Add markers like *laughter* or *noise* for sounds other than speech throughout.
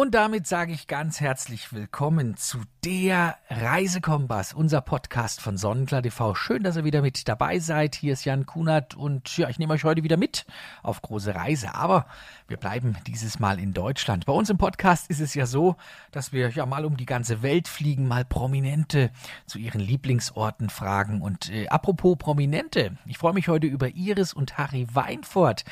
Und damit sage ich ganz herzlich willkommen zu der Reisekompass, unser Podcast von Sonnenklar TV. Schön, dass ihr wieder mit dabei seid. Hier ist Jan Kunert und ja, ich nehme euch heute wieder mit auf große Reise. Aber wir bleiben dieses Mal in Deutschland. Bei uns im Podcast ist es ja so, dass wir ja mal um die ganze Welt fliegen, mal Prominente zu ihren Lieblingsorten fragen. Und äh, apropos Prominente, ich freue mich heute über Iris und Harry Weinfurt.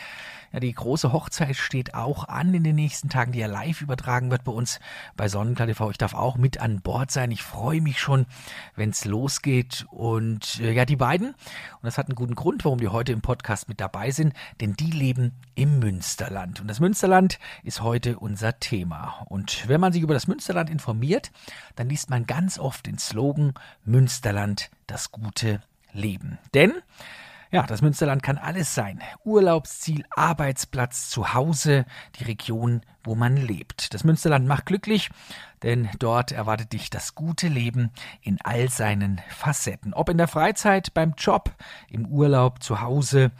Ja, die große Hochzeit steht auch an in den nächsten Tagen, die ja live übertragen wird bei uns bei Sonnenklar TV. Ich darf auch mit an Bord sein. Ich freue mich schon, wenn es losgeht. Und äh, ja, die beiden, und das hat einen guten Grund, warum die heute im Podcast mit dabei sind, denn die leben im Münsterland. Und das Münsterland ist heute unser Thema. Und wenn man sich über das Münsterland informiert, dann liest man ganz oft den Slogan Münsterland, das gute Leben. Denn ja, das Münsterland kann alles sein. Urlaubsziel, Arbeitsplatz, Zuhause, die Region, wo man lebt. Das Münsterland macht glücklich, denn dort erwartet dich das gute Leben in all seinen Facetten. Ob in der Freizeit, beim Job, im Urlaub, zu Hause.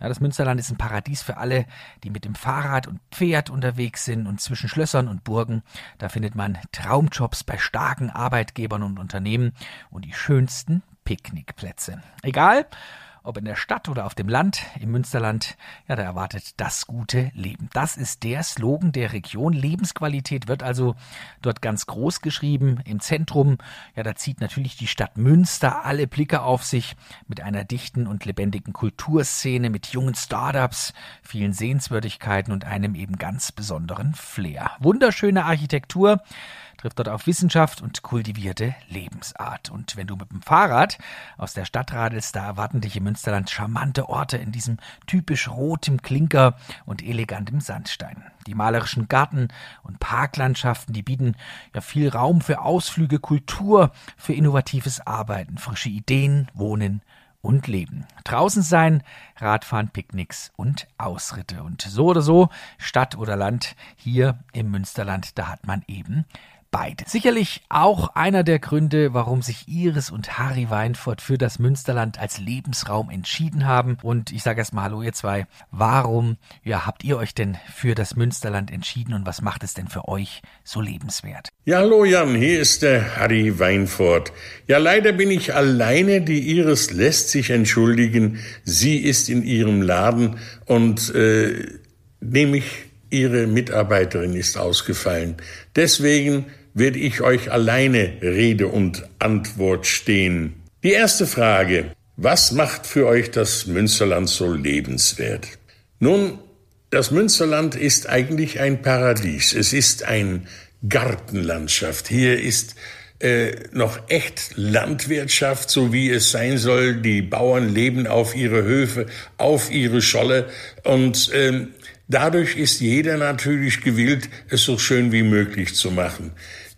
Ja, das Münsterland ist ein Paradies für alle, die mit dem Fahrrad und Pferd unterwegs sind und zwischen Schlössern und Burgen. Da findet man Traumjobs bei starken Arbeitgebern und Unternehmen und die schönsten Picknickplätze. Egal, ob in der Stadt oder auf dem Land, im Münsterland, ja, da erwartet das gute Leben. Das ist der Slogan der Region. Lebensqualität wird also dort ganz groß geschrieben. Im Zentrum, ja, da zieht natürlich die Stadt Münster alle Blicke auf sich mit einer dichten und lebendigen Kulturszene, mit jungen Startups, vielen Sehenswürdigkeiten und einem eben ganz besonderen Flair. Wunderschöne Architektur, trifft dort auf Wissenschaft und kultivierte Lebensart. Und wenn du mit dem Fahrrad aus der Stadt radelst, da erwarten dich im Münsterland charmante Orte in diesem typisch rotem Klinker und elegantem Sandstein. Die malerischen Garten- und Parklandschaften, die bieten ja viel Raum für Ausflüge, Kultur, für innovatives Arbeiten, frische Ideen, Wohnen und Leben. Draußen sein, Radfahren, Picknicks und Ausritte. Und so oder so, Stadt oder Land, hier im Münsterland, da hat man eben beide. Sicherlich auch einer der Gründe, warum sich Iris und Harry Weinfurt für das Münsterland als Lebensraum entschieden haben. Und ich sage erstmal Hallo ihr zwei. Warum ja, habt ihr euch denn für das Münsterland entschieden und was macht es denn für euch so lebenswert? Ja, hallo Jan, hier ist der Harry Weinfurt. Ja, leider bin ich alleine. Die Iris lässt sich entschuldigen. Sie ist in ihrem Laden und äh, nämlich ihre Mitarbeiterin ist ausgefallen. Deswegen werde ich euch alleine Rede und Antwort stehen. Die erste Frage. Was macht für euch das Münsterland so lebenswert? Nun, das Münsterland ist eigentlich ein Paradies. Es ist ein Gartenlandschaft. Hier ist äh, noch echt Landwirtschaft, so wie es sein soll. Die Bauern leben auf ihre Höfe, auf ihre Scholle und ähm, dadurch ist jeder natürlich gewillt, es so schön wie möglich zu machen.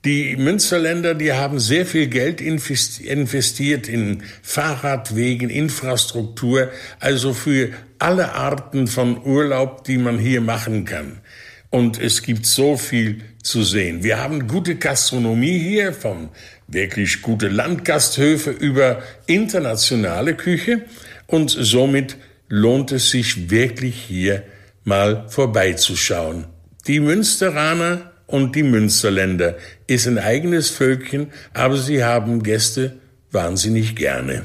Die Münsterländer, die haben sehr viel Geld investiert in Fahrradwegen, Infrastruktur, also für alle Arten von Urlaub, die man hier machen kann. Und es gibt so viel zu sehen. Wir haben gute Gastronomie hier, von wirklich gute Landgasthöfe über internationale Küche. Und somit lohnt es sich wirklich hier mal vorbeizuschauen. Die Münsteraner und die Münsterländer ist ein eigenes Völkchen, aber sie haben Gäste wahnsinnig gerne.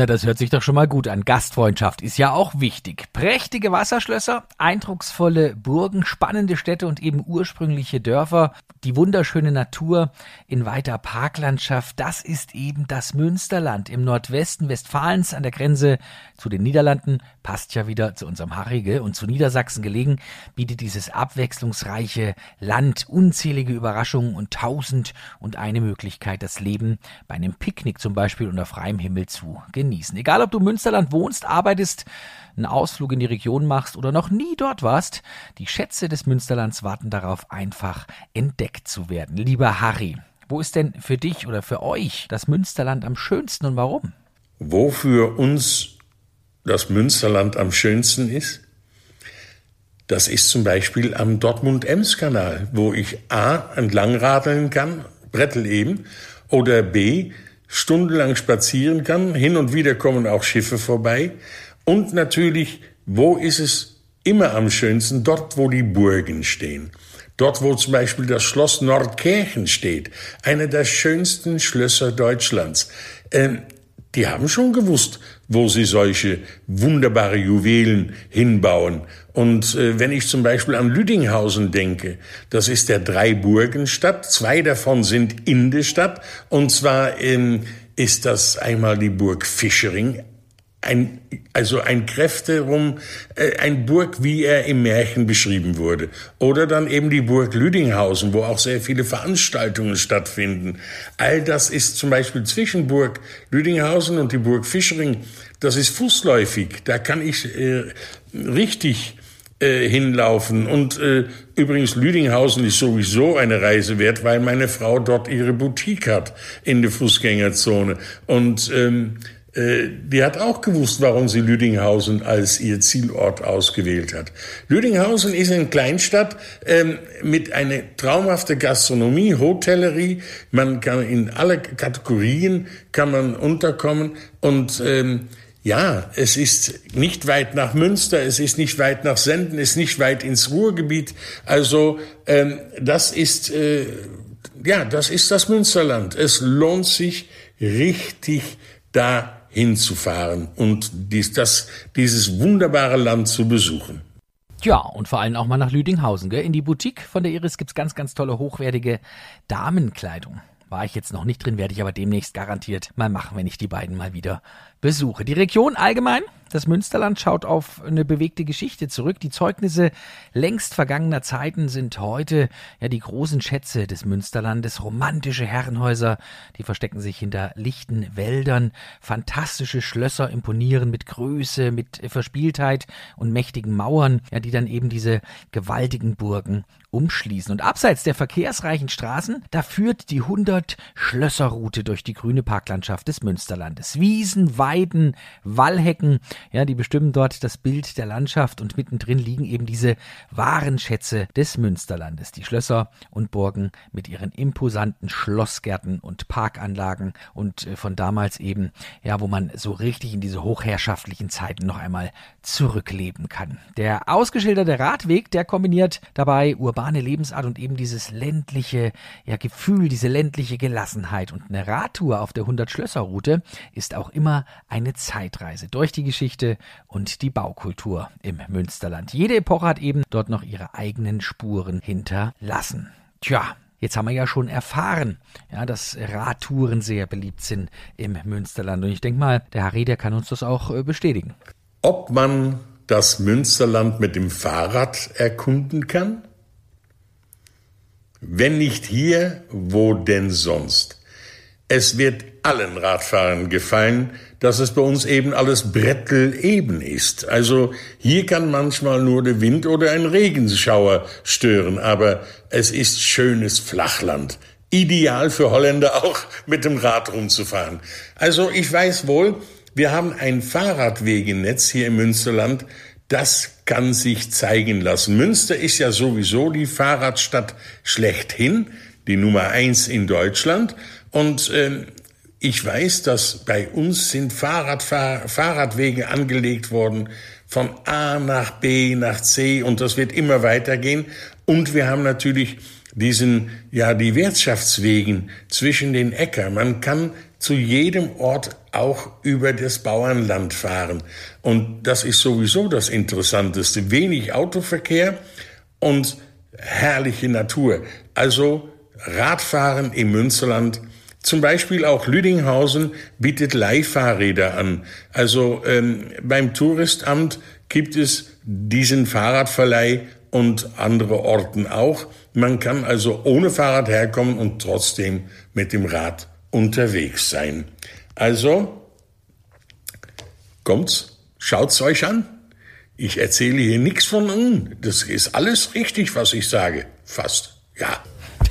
Na, das hört sich doch schon mal gut an. Gastfreundschaft ist ja auch wichtig. Prächtige Wasserschlösser, eindrucksvolle Burgen, spannende Städte und eben ursprüngliche Dörfer, die wunderschöne Natur in weiter Parklandschaft, das ist eben das Münsterland im Nordwesten Westfalens an der Grenze zu den Niederlanden, passt ja wieder zu unserem Harrige und zu Niedersachsen gelegen, bietet dieses abwechslungsreiche Land unzählige Überraschungen und tausend und eine Möglichkeit, das Leben bei einem Picknick zum Beispiel unter freiem Himmel zu genießen. Egal, ob du im Münsterland wohnst, arbeitest, einen Ausflug in die Region machst oder noch nie dort warst, die Schätze des Münsterlands warten darauf, einfach entdeckt zu werden. Lieber Harry, wo ist denn für dich oder für euch das Münsterland am schönsten und warum? Wo für uns das Münsterland am schönsten ist? Das ist zum Beispiel am Dortmund-Ems-Kanal, wo ich A. entlang radeln kann, Brettel eben, oder B stundenlang spazieren kann. Hin und wieder kommen auch Schiffe vorbei. Und natürlich, wo ist es immer am schönsten? Dort, wo die Burgen stehen. Dort, wo zum Beispiel das Schloss Nordkirchen steht, einer der schönsten Schlösser Deutschlands. Ähm, die haben schon gewusst, wo sie solche wunderbare Juwelen hinbauen. Und äh, wenn ich zum Beispiel an Lüdinghausen denke, das ist der Dreiburgenstadt, zwei davon sind in der Stadt, und zwar ähm, ist das einmal die Burg Fischering, ein, also ein Kräfterum, äh, ein Burg, wie er im Märchen beschrieben wurde. Oder dann eben die Burg Lüdinghausen, wo auch sehr viele Veranstaltungen stattfinden. All das ist zum Beispiel zwischen Burg Lüdinghausen und die Burg Fischering, das ist fußläufig. Da kann ich äh, richtig äh, hinlaufen. Und äh, übrigens, Lüdinghausen ist sowieso eine Reise wert, weil meine Frau dort ihre Boutique hat in der Fußgängerzone. Und ähm, äh, die hat auch gewusst, warum sie Lüdinghausen als ihr Zielort ausgewählt hat. Lüdinghausen ist eine Kleinstadt ähm, mit einer traumhaften Gastronomie, Hotellerie. Man kann in alle Kategorien kann man unterkommen und ähm, ja, es ist nicht weit nach Münster, es ist nicht weit nach Senden, es ist nicht weit ins Ruhrgebiet. Also ähm, das ist äh, ja, das ist das Münsterland. Es lohnt sich richtig da hinzufahren und dies, das, dieses wunderbare Land zu besuchen. Ja, und vor allem auch mal nach Lüdinghausen. Gell? In die Boutique von der Iris gibt's ganz, ganz tolle, hochwertige Damenkleidung. War ich jetzt noch nicht drin, werde ich aber demnächst garantiert mal machen, wenn ich die beiden mal wieder besuche. Die Region allgemein, das Münsterland schaut auf eine bewegte Geschichte zurück. Die Zeugnisse längst vergangener Zeiten sind heute ja die großen Schätze des Münsterlandes. Romantische Herrenhäuser, die verstecken sich hinter lichten Wäldern. Fantastische Schlösser imponieren mit Größe, mit Verspieltheit und mächtigen Mauern, ja, die dann eben diese gewaltigen Burgen umschließen. Und abseits der verkehrsreichen Straßen, da führt die 100 Schlösserroute durch die grüne Parklandschaft des Münsterlandes. Wiesen, Weiden, Wallhecken, ja, die bestimmen dort das Bild der Landschaft und mittendrin liegen eben diese wahren Schätze des Münsterlandes. Die Schlösser und Burgen mit ihren imposanten Schlossgärten und Parkanlagen und äh, von damals eben, ja, wo man so richtig in diese hochherrschaftlichen Zeiten noch einmal zurückleben kann. Der ausgeschilderte Radweg, der kombiniert dabei urban urbane Lebensart und eben dieses ländliche ja, Gefühl, diese ländliche Gelassenheit. Und eine Radtour auf der 100-Schlösser-Route ist auch immer eine Zeitreise durch die Geschichte und die Baukultur im Münsterland. Jede Epoche hat eben dort noch ihre eigenen Spuren hinterlassen. Tja, Jetzt haben wir ja schon erfahren, ja, dass Radtouren sehr beliebt sind im Münsterland. Und ich denke mal, der Harry, der kann uns das auch äh, bestätigen. Ob man das Münsterland mit dem Fahrrad erkunden kann? Wenn nicht hier, wo denn sonst? Es wird allen Radfahrern gefallen, dass es bei uns eben alles bretteleben ist. Also hier kann manchmal nur der Wind oder ein Regenschauer stören, aber es ist schönes Flachland. Ideal für Holländer auch *laughs* mit dem Rad rumzufahren. Also ich weiß wohl, wir haben ein Fahrradwegenetz hier im Münsterland, das kann sich zeigen lassen. Münster ist ja sowieso die Fahrradstadt schlechthin, die Nummer eins in Deutschland. Und äh, ich weiß, dass bei uns sind Fahrradfahr Fahrradwege angelegt worden von A nach B nach C und das wird immer weitergehen. Und wir haben natürlich diesen, ja, die Wirtschaftswegen zwischen den Äckern. Man kann zu jedem Ort auch über das Bauernland fahren. Und das ist sowieso das Interessanteste. Wenig Autoverkehr und herrliche Natur. Also Radfahren im Münsterland. Zum Beispiel auch Lüdinghausen bietet Leihfahrräder an. Also ähm, beim Touristamt gibt es diesen Fahrradverleih und andere Orten auch. Man kann also ohne Fahrrad herkommen und trotzdem mit dem Rad unterwegs sein. Also, kommt's, schaut's euch an. Ich erzähle hier nichts von nun. Das ist alles richtig, was ich sage. Fast. Ja.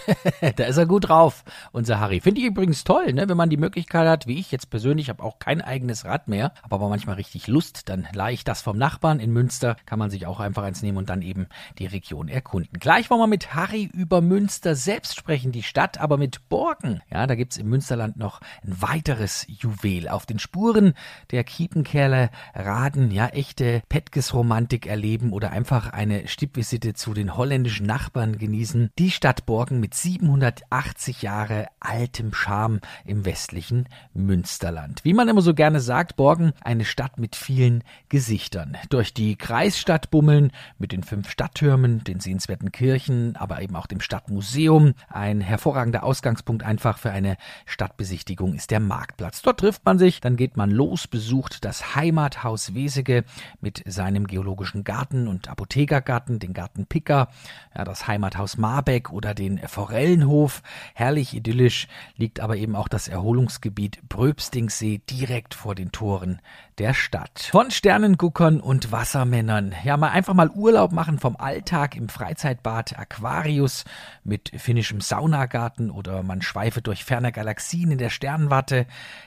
*laughs* da ist er gut drauf, unser Harry. Finde ich übrigens toll, ne? wenn man die Möglichkeit hat, wie ich jetzt persönlich, habe auch kein eigenes Rad mehr, habe aber manchmal richtig Lust, dann leihe ich das vom Nachbarn in Münster, kann man sich auch einfach eins nehmen und dann eben die Region erkunden. Gleich wollen wir mit Harry über Münster selbst sprechen, die Stadt, aber mit Borken. Ja, da gibt's im Münsterland noch ein weiteres Juwel. Auf den Spuren der Kiepenkerle raden, ja, echte Petges-Romantik erleben oder einfach eine Stippvisite zu den holländischen Nachbarn genießen. Die Stadt Borken mit 780 Jahre altem Charme im westlichen Münsterland. Wie man immer so gerne sagt, Borken eine Stadt mit vielen Gesichtern. Durch die Kreisstadt bummeln mit den fünf Stadttürmen, den sehenswerten Kirchen, aber eben auch dem Stadtmuseum. Ein hervorragender Ausgangspunkt einfach für eine Stadtbesichtigung ist der Marktplatz. Dort trifft man sich, dann geht man los, besucht das Heimathaus Wesege mit seinem geologischen Garten und Apothekergarten, den Garten Picker, ja, das Heimathaus Marbeck oder den Forellenhof. Herrlich idyllisch liegt aber eben auch das Erholungsgebiet Bröbstingsee direkt vor den Toren der Stadt. Von Sternenguckern und Wassermännern. Ja, mal einfach mal Urlaub machen vom Alltag im Freizeitbad Aquarius mit finnischem Saunagarten oder man schweife durch ferne Galaxien in der Sternwarte,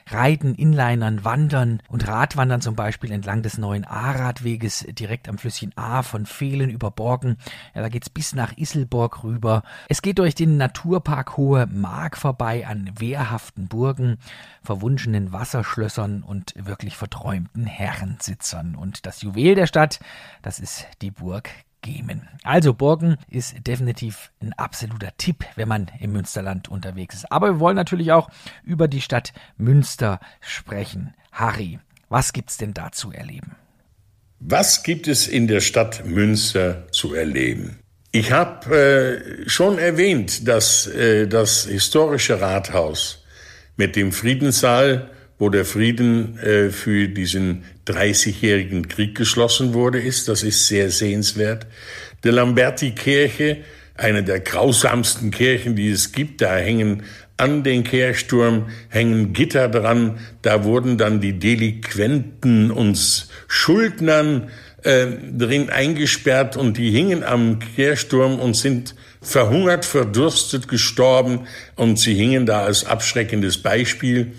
reiten, Inlinern, wandern und Radwandern zum Beispiel entlang des neuen A-Radweges direkt am Flüsschen A von Fehlen über Borgen. Ja, da geht's bis nach Isselborg rüber. Es geht durch den Naturpark Hohe Mark vorbei an wehrhaften Burgen, verwunschenen Wasserschlössern und wirklich verträumt berühmten Herrensitzern. Und das Juwel der Stadt, das ist die Burg Gemen. Also Borgen ist definitiv ein absoluter Tipp, wenn man im Münsterland unterwegs ist. Aber wir wollen natürlich auch über die Stadt Münster sprechen. Harry, was gibt's denn da zu erleben? Was gibt es in der Stadt Münster zu erleben? Ich habe äh, schon erwähnt, dass äh, das historische Rathaus mit dem Friedenssaal wo der Frieden äh, für diesen 30-jährigen Krieg geschlossen wurde, ist. Das ist sehr sehenswert. Die Lamberti-Kirche, eine der grausamsten Kirchen, die es gibt, da hängen an den Kirchturm hängen Gitter dran. Da wurden dann die Delinquenten und Schuldnern äh, drin eingesperrt und die hingen am Kirchturm und sind verhungert, verdurstet, gestorben und sie hingen da als abschreckendes Beispiel.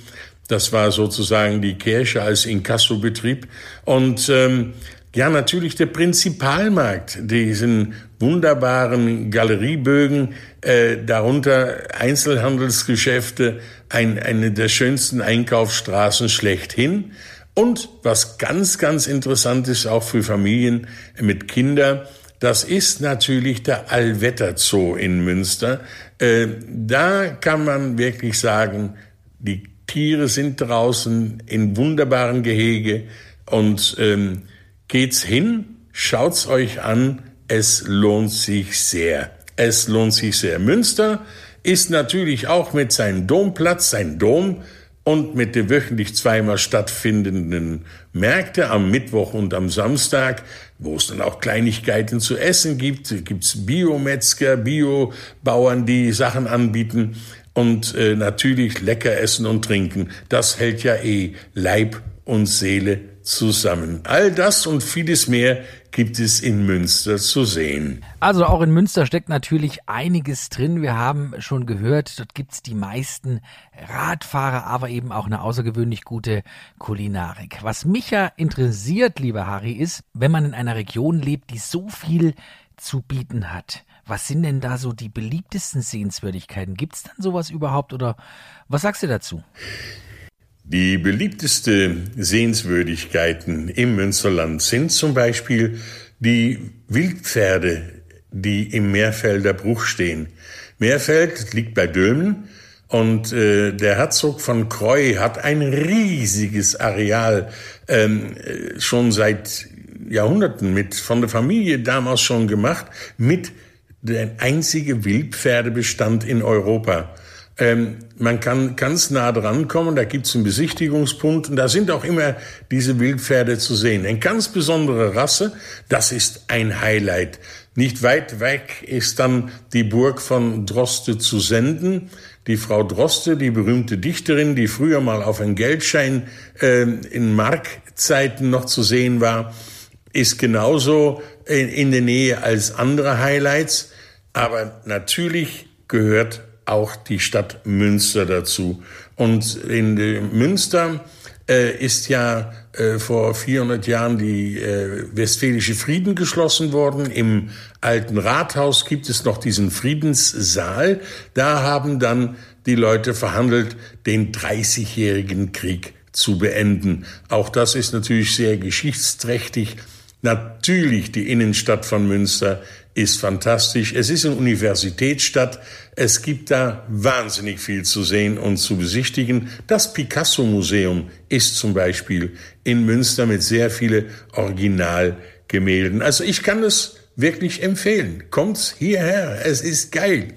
Das war sozusagen die Kirche als Inkassobetrieb. Und ähm, ja, natürlich der Prinzipalmarkt, diesen wunderbaren Galeriebögen, äh, darunter Einzelhandelsgeschäfte, ein, eine der schönsten Einkaufsstraßen schlechthin. Und was ganz, ganz interessant ist, auch für Familien mit Kindern, das ist natürlich der Allwetterzoo in Münster. Äh, da kann man wirklich sagen, die Tiere sind draußen in wunderbaren Gehege und ähm, geht's hin, schaut's euch an, es lohnt sich sehr. Es lohnt sich sehr. Münster ist natürlich auch mit seinem Domplatz, sein Dom und mit den wöchentlich zweimal stattfindenden Märkte am Mittwoch und am Samstag, wo es dann auch Kleinigkeiten zu essen gibt, gibt's Biometzger, Biobauern, die Sachen anbieten und äh, natürlich lecker essen und trinken. Das hält ja eh Leib und Seele zusammen. All das und vieles mehr gibt es in Münster zu sehen. Also auch in Münster steckt natürlich einiges drin. Wir haben schon gehört, dort gibt es die meisten Radfahrer, aber eben auch eine außergewöhnlich gute Kulinarik. Was mich ja interessiert, lieber Harry, ist, wenn man in einer Region lebt, die so viel zu bieten hat. Was sind denn da so die beliebtesten Sehenswürdigkeiten? Gibt es dann sowas überhaupt oder was sagst du dazu? Die beliebteste Sehenswürdigkeiten im Münsterland sind zum Beispiel die Wildpferde, die im Meerfelder Bruch stehen. Meerfeld liegt bei Dülmen und äh, der Herzog von Kreu hat ein riesiges Areal ähm, äh, schon seit Jahrhunderten mit von der Familie damals schon gemacht mit der einzige Wildpferdebestand in Europa. Ähm, man kann ganz nah dran kommen, da gibt's einen Besichtigungspunkt und da sind auch immer diese Wildpferde zu sehen. Eine ganz besondere Rasse, das ist ein Highlight. Nicht weit weg ist dann die Burg von Droste zu senden. Die Frau Droste, die berühmte Dichterin, die früher mal auf einem Geldschein äh, in Markzeiten noch zu sehen war, ist genauso in, in der Nähe als andere Highlights. Aber natürlich gehört auch die Stadt Münster dazu. Und in Münster äh, ist ja äh, vor 400 Jahren die äh, Westfälische Frieden geschlossen worden. Im alten Rathaus gibt es noch diesen Friedenssaal. Da haben dann die Leute verhandelt, den 30-jährigen Krieg zu beenden. Auch das ist natürlich sehr geschichtsträchtig. Natürlich die Innenstadt von Münster ist fantastisch. Es ist eine Universitätsstadt. Es gibt da wahnsinnig viel zu sehen und zu besichtigen. Das Picasso-Museum ist zum Beispiel in Münster mit sehr viele Originalgemälden. Also ich kann es wirklich empfehlen. Kommt hierher, es ist geil.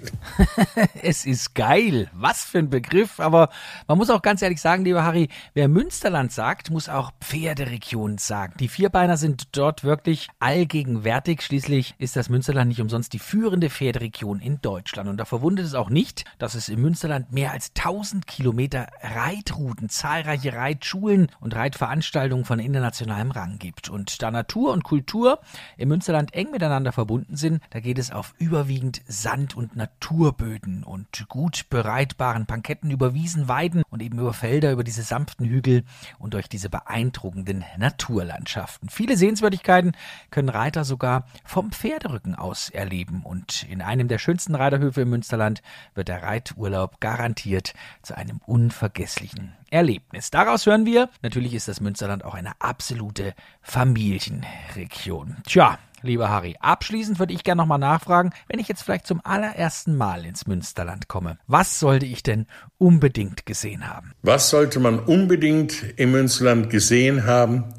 *laughs* es ist geil. Was für ein Begriff. Aber man muss auch ganz ehrlich sagen, lieber Harry, wer Münsterland sagt, muss auch Pferderegion sagen. Die Vierbeiner sind dort wirklich allgegenwärtig. Schließlich ist das Münsterland nicht umsonst die führende Pferderegion in Deutschland. Und da verwundert es auch nicht, dass es im Münsterland mehr als 1000 Kilometer Reitrouten, zahlreiche Reitschulen und Reitveranstaltungen von internationalem Rang gibt. Und da Natur und Kultur im Münsterland eng miteinander miteinander verbunden sind. Da geht es auf überwiegend Sand- und Naturböden und gut bereitbaren Panketten über Wiesen, Weiden und eben über Felder, über diese sanften Hügel und durch diese beeindruckenden Naturlandschaften. Viele Sehenswürdigkeiten können Reiter sogar vom Pferderücken aus erleben und in einem der schönsten Reiterhöfe im Münsterland wird der Reiturlaub garantiert zu einem unvergesslichen Erlebnis. Daraus hören wir, natürlich ist das Münsterland auch eine absolute Familienregion. Tja, Lieber Harry, abschließend würde ich gerne nochmal nachfragen, wenn ich jetzt vielleicht zum allerersten Mal ins Münsterland komme, was sollte ich denn unbedingt gesehen haben? Was sollte man unbedingt im Münsterland gesehen haben?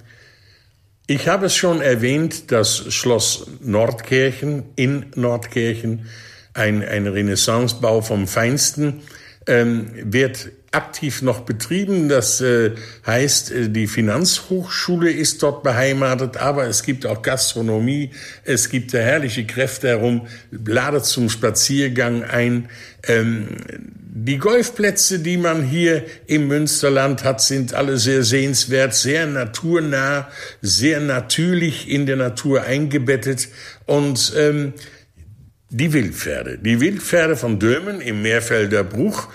Ich habe es schon erwähnt, das Schloss Nordkirchen in Nordkirchen, ein, ein Renaissancebau vom Feinsten, ähm, wird aktiv noch betrieben. Das äh, heißt, äh, die Finanzhochschule ist dort beheimatet, aber es gibt auch Gastronomie, es gibt da herrliche Kräfte herum, ladet zum Spaziergang ein. Ähm, die Golfplätze, die man hier im Münsterland hat, sind alle sehr sehenswert, sehr naturnah, sehr natürlich in der Natur eingebettet und ähm, die Wildpferde. Die Wildpferde von Dömen im Meerfelder Bruch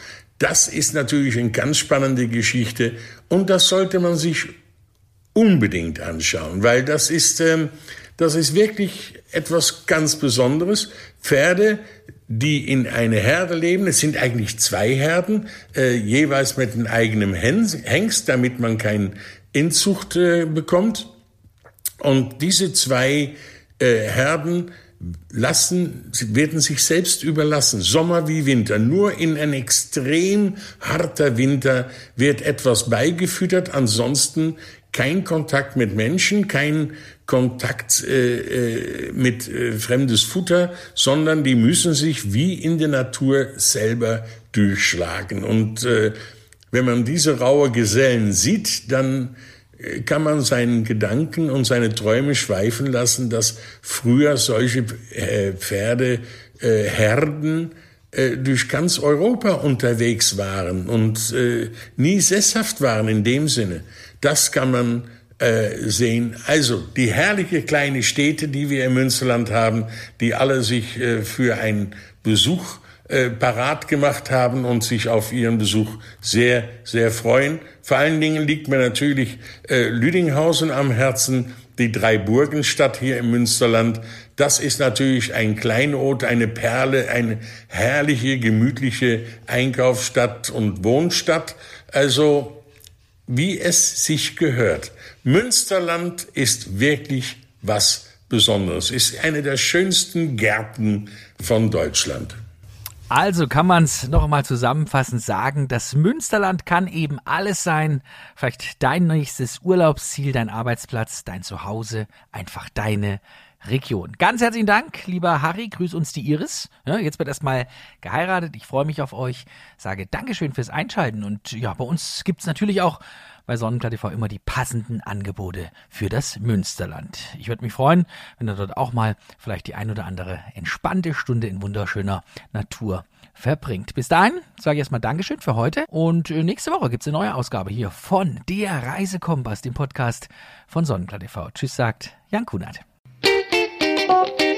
das ist natürlich eine ganz spannende Geschichte und das sollte man sich unbedingt anschauen, weil das ist, ähm, das ist wirklich etwas ganz Besonderes. Pferde, die in eine Herde leben, es sind eigentlich zwei Herden, äh, jeweils mit einem eigenen Hengst, damit man keine Inzucht äh, bekommt. Und diese zwei äh, Herden lassen, werden sich selbst überlassen, Sommer wie Winter. Nur in ein extrem harter Winter wird etwas beigefüttert, ansonsten kein Kontakt mit Menschen, kein Kontakt äh, äh, mit äh, fremdes Futter, sondern die müssen sich wie in der Natur selber durchschlagen. Und äh, wenn man diese raue Gesellen sieht, dann kann man seinen Gedanken und seine Träume schweifen lassen, dass früher solche äh, Pferdeherden äh, äh, durch ganz Europa unterwegs waren und nie sesshaft waren in dem Sinne. Das kann man sehen. Also die herrliche kleine Städte, die wir im Münsterland haben, die alle sich für einen Besuch äh, parat gemacht haben und sich auf ihren Besuch sehr, sehr freuen. Vor allen Dingen liegt mir natürlich äh, Lüdinghausen am Herzen, die Dreiburgenstadt hier im Münsterland. Das ist natürlich ein Kleinod, eine Perle, eine herrliche, gemütliche Einkaufsstadt und Wohnstadt. Also, wie es sich gehört. Münsterland ist wirklich was Besonderes, ist eine der schönsten Gärten von Deutschland. Also kann man es noch einmal zusammenfassend sagen, das Münsterland kann eben alles sein. Vielleicht dein nächstes Urlaubsziel, dein Arbeitsplatz, dein Zuhause, einfach deine Region. Ganz herzlichen Dank, lieber Harry. Grüß uns die Iris. Ja, jetzt wird erstmal geheiratet. Ich freue mich auf euch. Sage Dankeschön fürs Einschalten. Und ja, bei uns gibt es natürlich auch bei Sonnenklar TV immer die passenden Angebote für das Münsterland. Ich würde mich freuen, wenn ihr dort auch mal vielleicht die ein oder andere entspannte Stunde in wunderschöner Natur verbringt. Bis dahin sage ich erstmal Dankeschön für heute und äh, nächste Woche gibt es eine neue Ausgabe hier von der Reisekompass, dem Podcast von Sonnenklar TV. Tschüss, sagt Jan Kunert. Thank you.